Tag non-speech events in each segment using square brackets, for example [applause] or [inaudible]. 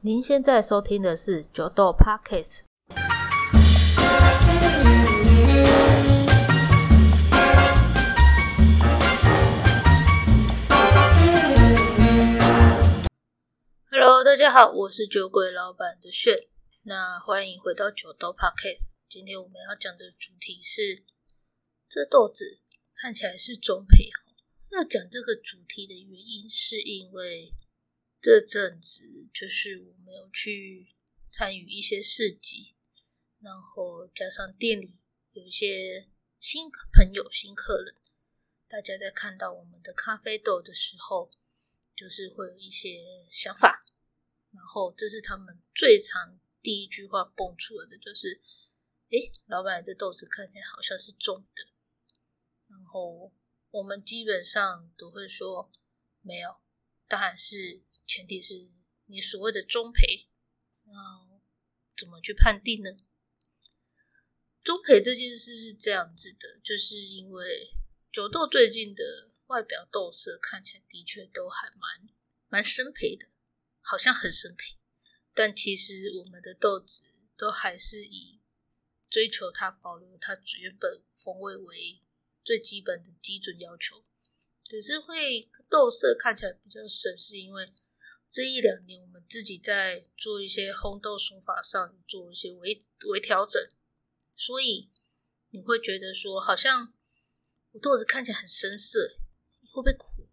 您现在收听的是九豆 Podcast。Hello，大家好，我是酒鬼老板的炫。那欢迎回到九豆 Podcast。今天我们要讲的主题是，这豆子看起来是中培。要讲这个主题的原因，是因为这阵子就是我没有去参与一些市集，然后加上店里有一些新朋友、新客人，大家在看到我们的咖啡豆的时候，就是会有一些想法，然后这是他们最常第一句话蹦出来的，就是：“诶，老板，这豆子看起来好像是种的。”然后。我们基本上都会说没有，当然是前提是你所谓的中培，那怎么去判定呢？中培这件事是这样子的，就是因为九豆最近的外表豆色看起来的确都还蛮蛮生培的，好像很生培，但其实我们的豆子都还是以追求它保留它原本风味为。最基本的基准要求，只是会豆色看起来比较深，是因为这一两年我们自己在做一些烘豆手法上做一些微微调整，所以你会觉得说，好像我豆子看起来很深色，会不会苦？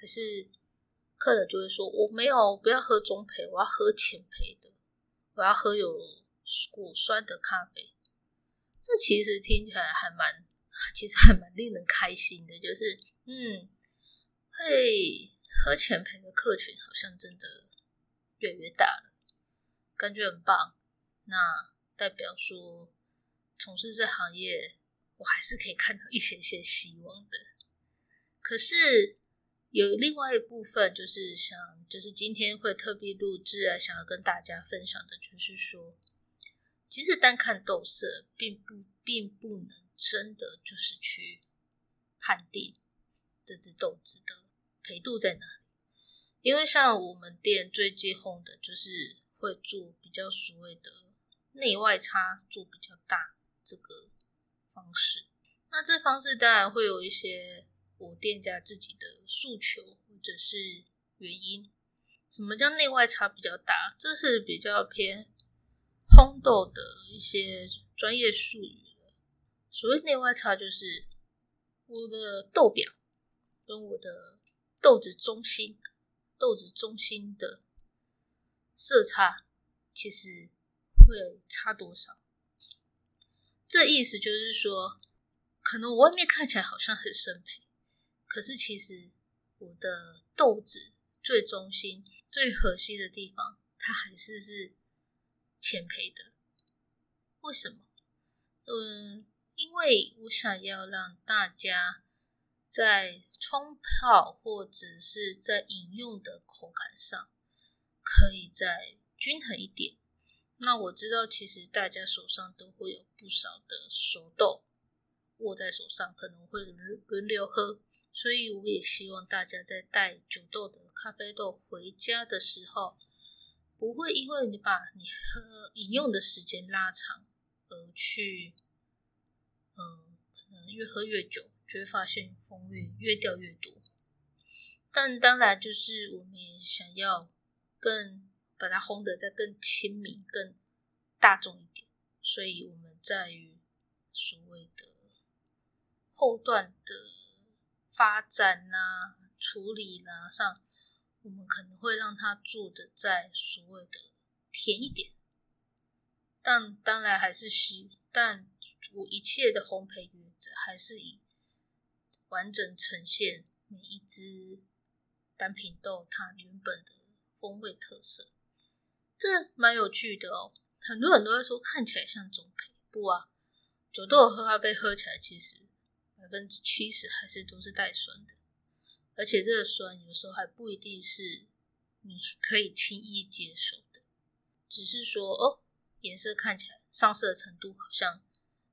还是客人就会说，我没有，不要喝中培，我要喝浅培的，我要喝有果酸的咖啡。这其实听起来还蛮。其实还蛮令人开心的，就是嗯，会喝浅焙的客群好像真的越来越大了，感觉很棒。那代表说从事这行业，我还是可以看到一些些希望的。可是有另外一部分，就是想，就是今天会特别录制啊，想要跟大家分享的，就是说，其实单看豆色，并不，并不能。真的就是去判定这只豆子的培度在哪里，因为像我们店最近红的，就是会做比较所谓的内外差做比较大这个方式。那这方式当然会有一些我店家自己的诉求或者是原因。什么叫内外差比较大？这是比较偏烘豆的一些专业术语。所谓内外差，就是我的豆表跟我的豆子中心、豆子中心的色差，其实会差多少？这意思就是说，可能我外面看起来好像很深培，可是其实我的豆子最中心、最核心的地方，它还是是浅培的。为什么？嗯。因为我想要让大家在冲泡或者是在饮用的口感上，可以再均衡一点。那我知道，其实大家手上都会有不少的熟豆握在手上，可能会轮轮流喝，所以我也希望大家在带酒豆的咖啡豆回家的时候，不会因为你把你喝饮用的时间拉长而去。嗯，可能越喝越久，就会发现风味越掉越多。但当然，就是我们也想要更把它烘得再更亲民、更大众一点。所以我们在于所谓的后段的发展啊、处理啦上，我们可能会让它做的在所谓的甜一点。但当然还是稀，但。我一切的烘焙原则还是以完整呈现每一只单品豆它原本的风味特色，这蛮有趣的哦。很多人都会说看起来像中培，不啊，酒豆喝咖啡喝起来其实百分之七十还是都是带酸的，而且这个酸有时候还不一定是你可以轻易接受的，只是说哦，颜色看起来上色程度好像。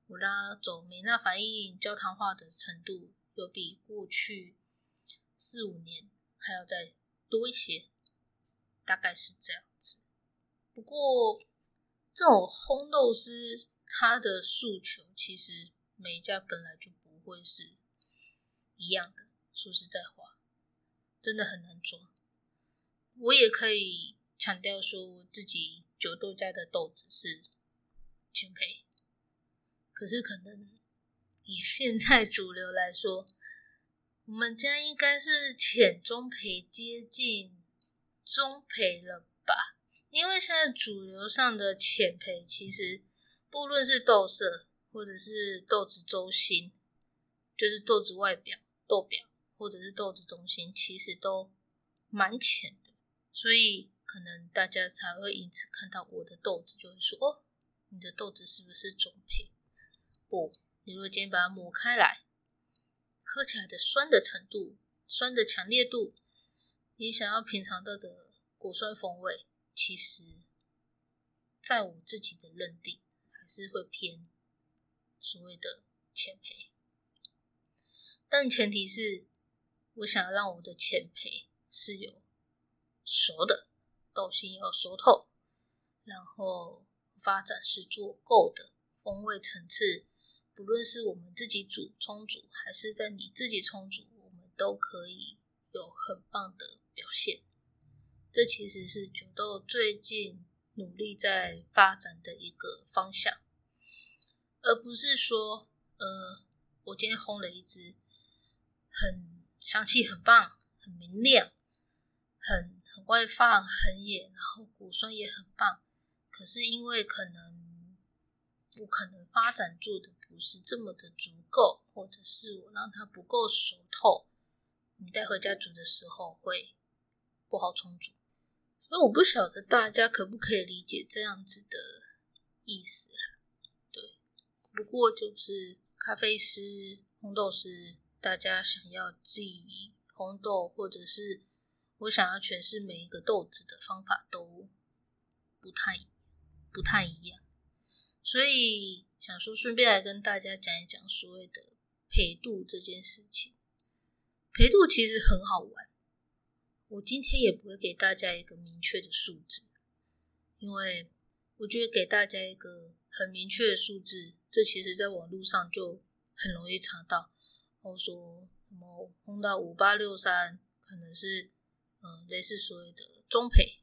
我拉走美那反应焦糖化的程度，有比过去四五年还要再多一些，大概是这样子。不过这种烘豆师他的诉求，其实每一家本来就不会是一样的。说实在话，真的很难抓。我也可以强调说，自己九豆家的豆子是浅焙，可是可能以现在主流来说，我们家应该是浅中培接近中培了吧？因为现在主流上的浅培，其实不论是豆色或者是豆子轴心，就是豆子外表、豆表或者是豆子中心，其实都蛮浅的。所以可能大家才会因此看到我的豆子，就会说：“哦，你的豆子是不是中配？”不，你如果今天把它抹开来，喝起来的酸的程度、酸的强烈度，你想要品尝到的果酸风味，其实在我自己的认定，还是会偏所谓的浅配。但前提是我想要让我的浅配是有。熟的豆心要熟透，然后发展是足够的风味层次，不论是我们自己煮充足，还是在你自己充足，我们都可以有很棒的表现。这其实是九豆最近努力在发展的一个方向，而不是说，呃，我今天烘了一支很香气很棒、很明亮、很。外放很野，然后果酸也很棒，可是因为可能我可能发展做的不是这么的足够，或者是我让它不够熟透，你带回家煮的时候会不好冲煮。所以我不晓得大家可不可以理解这样子的意思啦。对，不过就是咖啡师、烘豆师，大家想要自己烘豆，或者是。我想要诠释每一个豆子的方法都不太不太一样，所以想说顺便来跟大家讲一讲所谓的陪度这件事情。陪度其实很好玩，我今天也不会给大家一个明确的数字，因为我觉得给大家一个很明确的数字，这其实在网络上就很容易查到。我说什么碰到五八六三，可能是。嗯，类似所谓的中陪，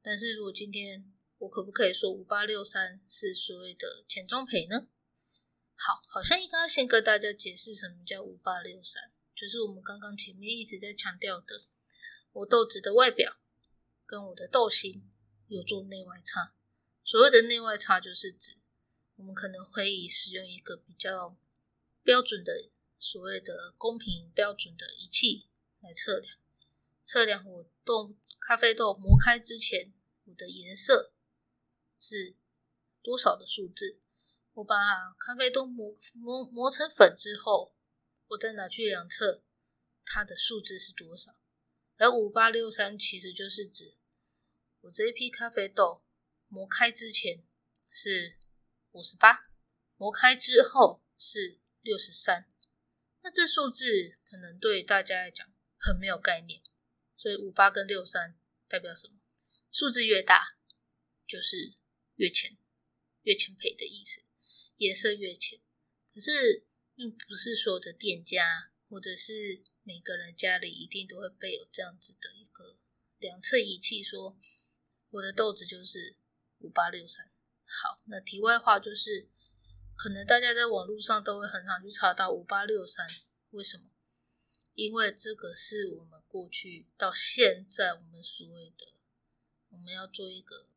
但是如果今天我可不可以说五八六三是所谓的浅中培呢？好，好像应该先跟大家解释什么叫五八六三，就是我们刚刚前面一直在强调的，我豆子的外表跟我的豆心有做内外差。所谓的内外差，就是指我们可能会以使用一个比较标准的所谓的公平标准的仪器来测量。测量我豆咖啡豆磨开之前，我的颜色是多少的数字？我把咖啡豆磨磨磨成粉之后，我再拿去量测，它的数字是多少？而五八六三其实就是指我这一批咖啡豆磨开之前是五十八，磨开之后是六十三。那这数字可能对大家来讲很没有概念。所以五八跟六三代表什么？数字越大就是越浅，越浅焙的意思，颜色越浅。可是并不是所有的店家或者是每个人家里一定都会备有这样子的一个量测仪器，说我的豆子就是五八六三。好，那题外话就是，可能大家在网络上都会很常去查到五八六三，为什么？因为这个是我们过去到现在，我们所谓的我们要做一个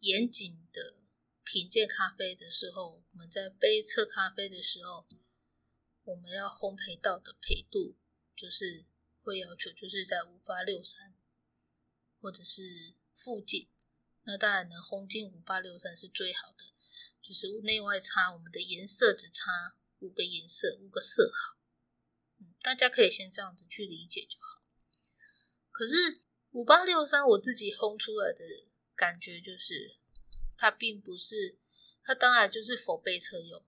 严谨的品鉴咖啡的时候，我们在杯测咖啡的时候，我们要烘焙到的焙度，就是会要求就是在五八六三或者是附近。那当然能烘进五八六三是最好的，就是内外差，我们的颜色只差五个颜色，五个色号。嗯大家可以先这样子去理解就好。可是五八六三我自己烘出来的感觉就是，它并不是，它当然就是否备车用，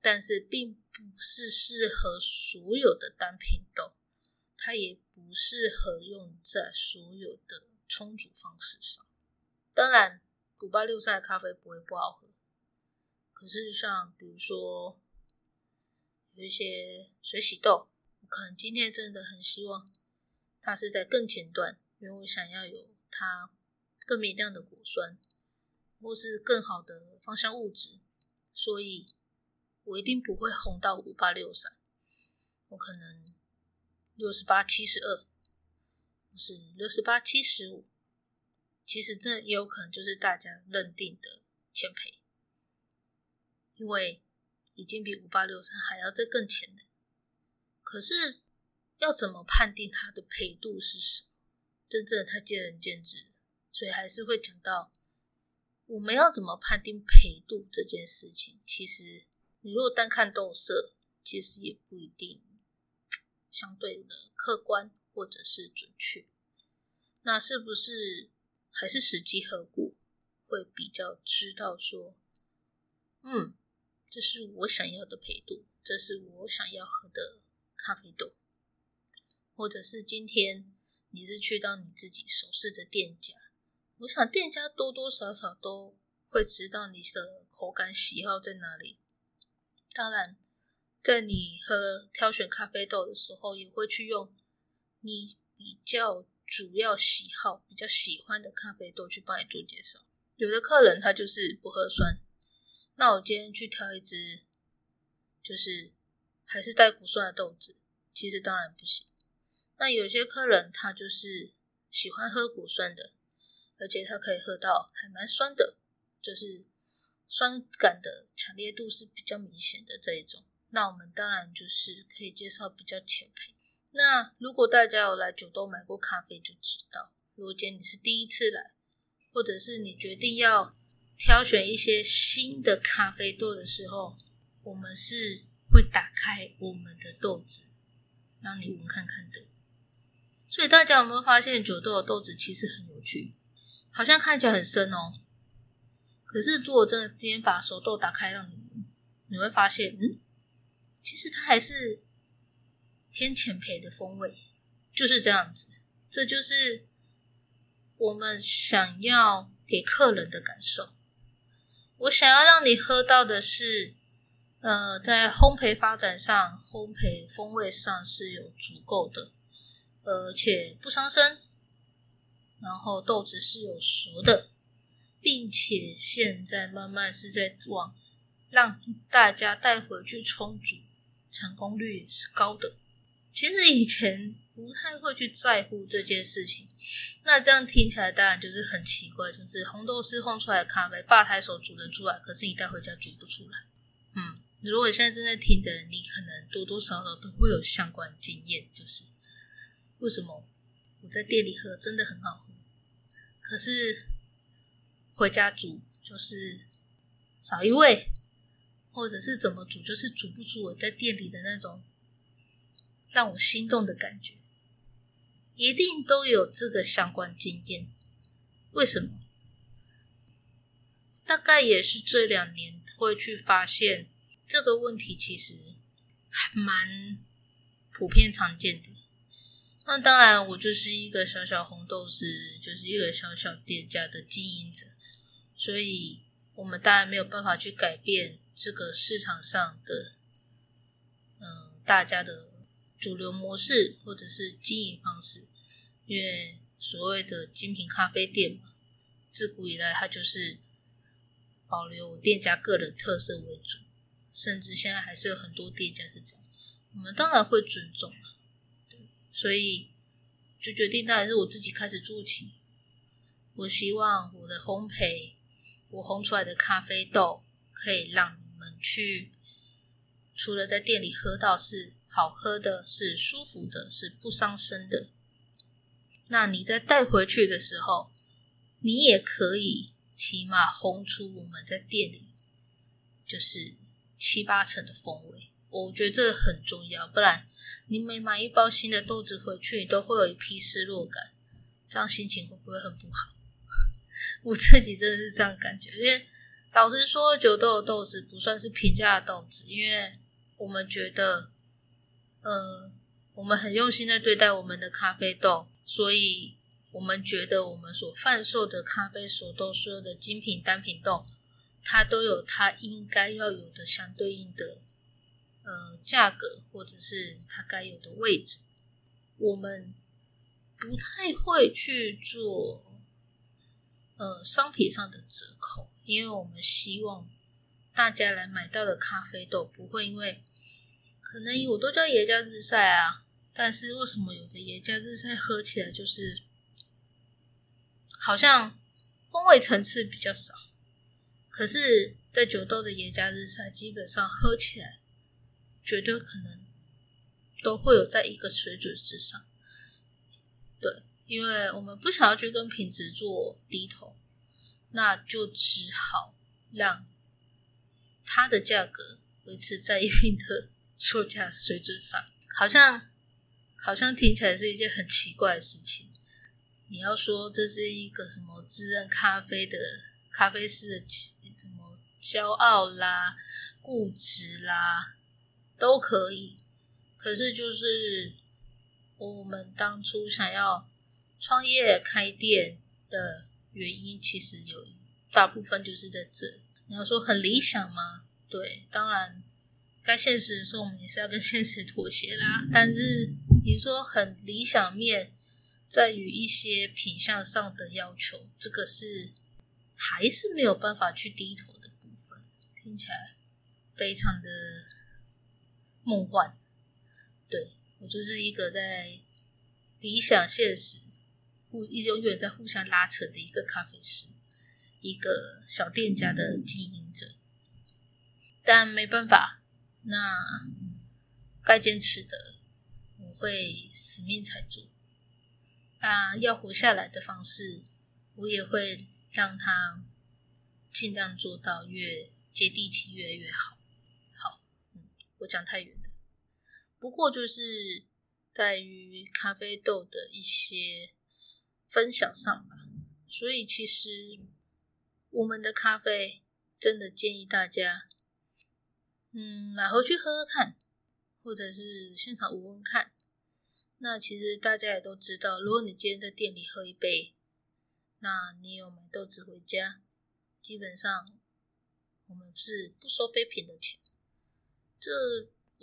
但是并不是适合所有的单品豆，它也不适合用在所有的冲煮方式上。当然，五八六三的咖啡不会不好喝。可是像比如说有一些水洗豆，我可能今天真的很希望它是在更前段，因为我想要有它更明亮的果酸，或是更好的芳香物质，所以我一定不会红到五八六三，我可能六十八七十二，或是六十八七十五。其实这也有可能就是大家认定的浅焙，因为已经比五八六三还要再更浅的。可是要怎么判定它的焙度是什么？真正太见仁见智，所以还是会讲到我们要怎么判定焙度这件事情。其实你如果单看豆色，其实也不一定相对的客观或者是准确。那是不是？还是实际喝过，会比较知道说，嗯，这是我想要的配度，这是我想要喝的咖啡豆，或者是今天你是去到你自己熟悉的店家，我想店家多多少少都会知道你的口感喜好在哪里。当然，在你喝挑选咖啡豆的时候，也会去用你比较。主要喜好比较喜欢的咖啡豆去帮你做介绍。有的客人他就是不喝酸，那我今天去挑一支，就是还是带果酸的豆子，其实当然不行。那有些客人他就是喜欢喝果酸的，而且他可以喝到还蛮酸的，就是酸感的强烈度是比较明显的这一种。那我们当然就是可以介绍比较浅焙。那如果大家有来九豆买过咖啡，就知道，如果今天你是第一次来，或者是你决定要挑选一些新的咖啡豆的时候，我们是会打开我们的豆子，让你闻看看的。所以大家有没有发现九豆的豆子其实很有趣，好像看起来很深哦。可是如果真的今天把手豆打开让你，你会发现，嗯，其实它还是。偏浅焙的风味就是这样子，这就是我们想要给客人的感受。我想要让你喝到的是，呃，在烘焙发展上，烘焙风味上是有足够的，而且不伤身，然后豆子是有熟的，并且现在慢慢是在往让大家带回去冲煮，成功率也是高的。其实以前不太会去在乎这件事情，那这样听起来当然就是很奇怪，就是红豆师烘出来的咖啡，吧台手煮得出来，可是你带回家煮不出来。嗯，如果现在正在听的，你可能多多少少都会有相关经验，就是为什么我在店里喝真的很好喝，可是回家煮就是少一味，或者是怎么煮就是煮不出我在店里的那种。让我心动的感觉，一定都有这个相关经验。为什么？大概也是这两年会去发现这个问题，其实还蛮普遍常见的。那当然，我就是一个小小红豆师，就是一个小小店家的经营者，所以我们当然没有办法去改变这个市场上的，嗯，大家的。主流模式或者是经营方式，因为所谓的精品咖啡店嘛，自古以来它就是保留店家个人特色为主，甚至现在还是有很多店家是这样，我们当然会尊重所以就决定当然是我自己开始做起。我希望我的烘焙，我烘出来的咖啡豆可以让你们去，除了在店里喝到是。好喝的是舒服的，是不伤身的。那你在带回去的时候，你也可以起码烘出我们在店里就是七八成的风味。我觉得这很重要，不然你每买一包新的豆子回去，你都会有一批失落感，这样心情会不会很不好？[laughs] 我自己真的是这样感觉，因为老实说，九豆的豆子不算是平价豆子，因为我们觉得。呃，我们很用心在对待我们的咖啡豆，所以我们觉得我们所贩售的咖啡所都所有的精品单品豆，它都有它应该要有的相对应的呃价格，或者是它该有的位置。我们不太会去做呃商品上的折扣，因为我们希望大家来买到的咖啡豆不会因为可能我都叫耶加日晒啊，但是为什么有的耶加日晒喝起来就是好像风味层次比较少，可是，在九豆的耶加日晒基本上喝起来绝对可能。都会有在一个水准之上，对，因为我们不想要去跟品质做低头，那就只好让它的价格维持在一定的 [laughs] 售价水准上。好像好像听起来是一件很奇怪的事情。你要说这是一个什么自认咖啡的咖啡师的什么骄傲啦、固执啦，都可以。可是，就是我们当初想要创业开店的原因，其实有大部分就是在这。你要说很理想吗？对，当然该现实的时候，我们也是要跟现实妥协啦。但是你说很理想面，在于一些品相上的要求，这个是还是没有办法去低头的部分。听起来非常的梦幻。对我就是一个在理想现实互一直永远在互相拉扯的一个咖啡师，一个小店家的经营者，但没办法，那该坚持的我会死命踩住，啊，要活下来的方式，我也会让他尽量做到越接地气越来越好。我讲太远。不过就是在于咖啡豆的一些分享上吧，所以其实我们的咖啡真的建议大家，嗯，买回去喝喝看，或者是现场闻闻看。那其实大家也都知道，如果你今天在店里喝一杯，那你有买豆子回家，基本上我们是不收杯品的钱。这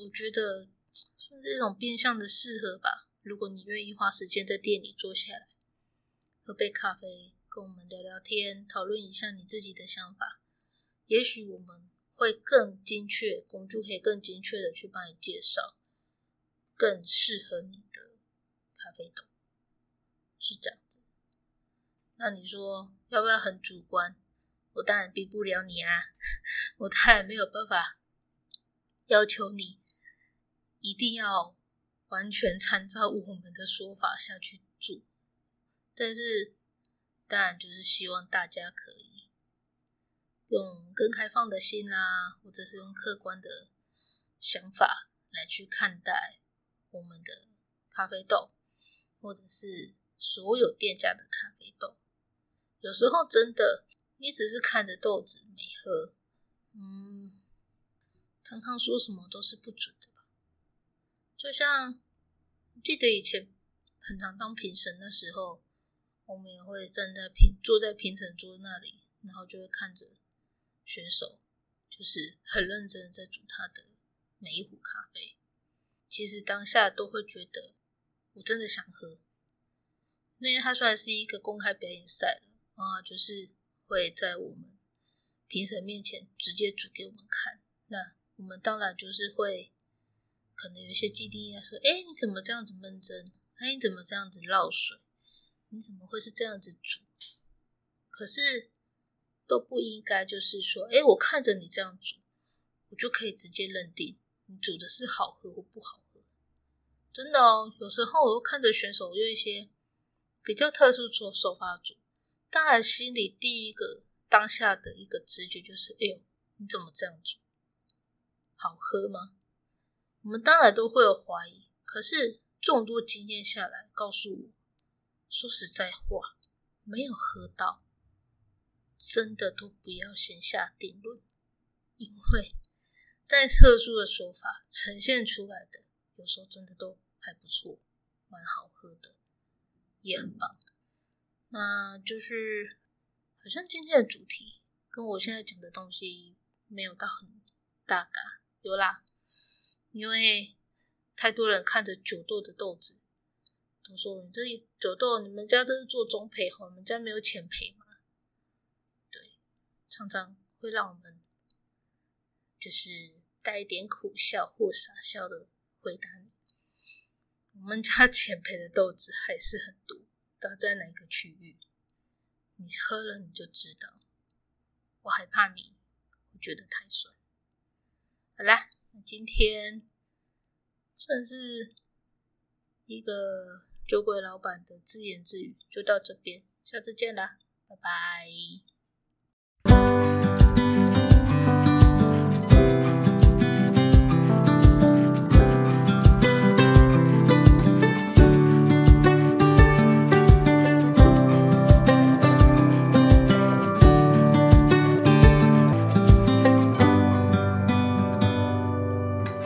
我觉得。算是一种变相的适合吧。如果你愿意花时间在店里坐下来，喝杯咖啡，跟我们聊聊天，讨论一下你自己的想法，也许我们会更精确，公主可以更精确的去帮你介绍更适合你的咖啡豆，是这样子。那你说要不要很主观？我当然逼不了你啊，[laughs] 我当然没有办法要求你。一定要完全参照我们的说法下去做，但是当然就是希望大家可以用更开放的心啦，或者是用客观的想法来去看待我们的咖啡豆，或者是所有店家的咖啡豆。有时候真的，你只是看着豆子没喝，嗯，常常说什么都是不准的吧。就像记得以前很常当评审的时候，我们也会站在评坐在评审桌那里，然后就会看着选手，就是很认真在煮他的每一壶咖啡。其实当下都会觉得我真的想喝，因为它虽然是一个公开表演赛了啊，就是会在我们评审面前直接煮给我们看，那我们当然就是会。可能有一些基地要说：“哎，你怎么这样子闷蒸？哎，你怎么这样子漏水？你怎么会是这样子煮？”可是都不应该，就是说：“哎，我看着你这样煮，我就可以直接认定你煮的是好喝或不好喝。”真的哦，有时候我又看着选手用一些比较特殊做手法煮，当然心里第一个当下的一个直觉就是：“哎呦，你怎么这样煮？好喝吗？”我们当然都会有怀疑，可是众多经验下来，告诉我，说实在话，没有喝到，真的都不要先下定论，因为在特殊的说法呈现出来的，有时候真的都还不错，蛮好喝的，也很棒。那就是好像今天的主题跟我现在讲的东西没有到很大嘎，有啦，因为太多人看着九豆的豆子，都说你这里九豆，你们家都是做中培好，你们家没有浅培吗？对，常常会让我们就是带一点苦笑或傻笑的回答你。我们家浅培的豆子还是很多，道在哪个区域？你喝了你就知道。我害怕你，我觉得太酸。好啦，那今天算是一个酒鬼老板的自言自语，就到这边，下次见啦，拜拜。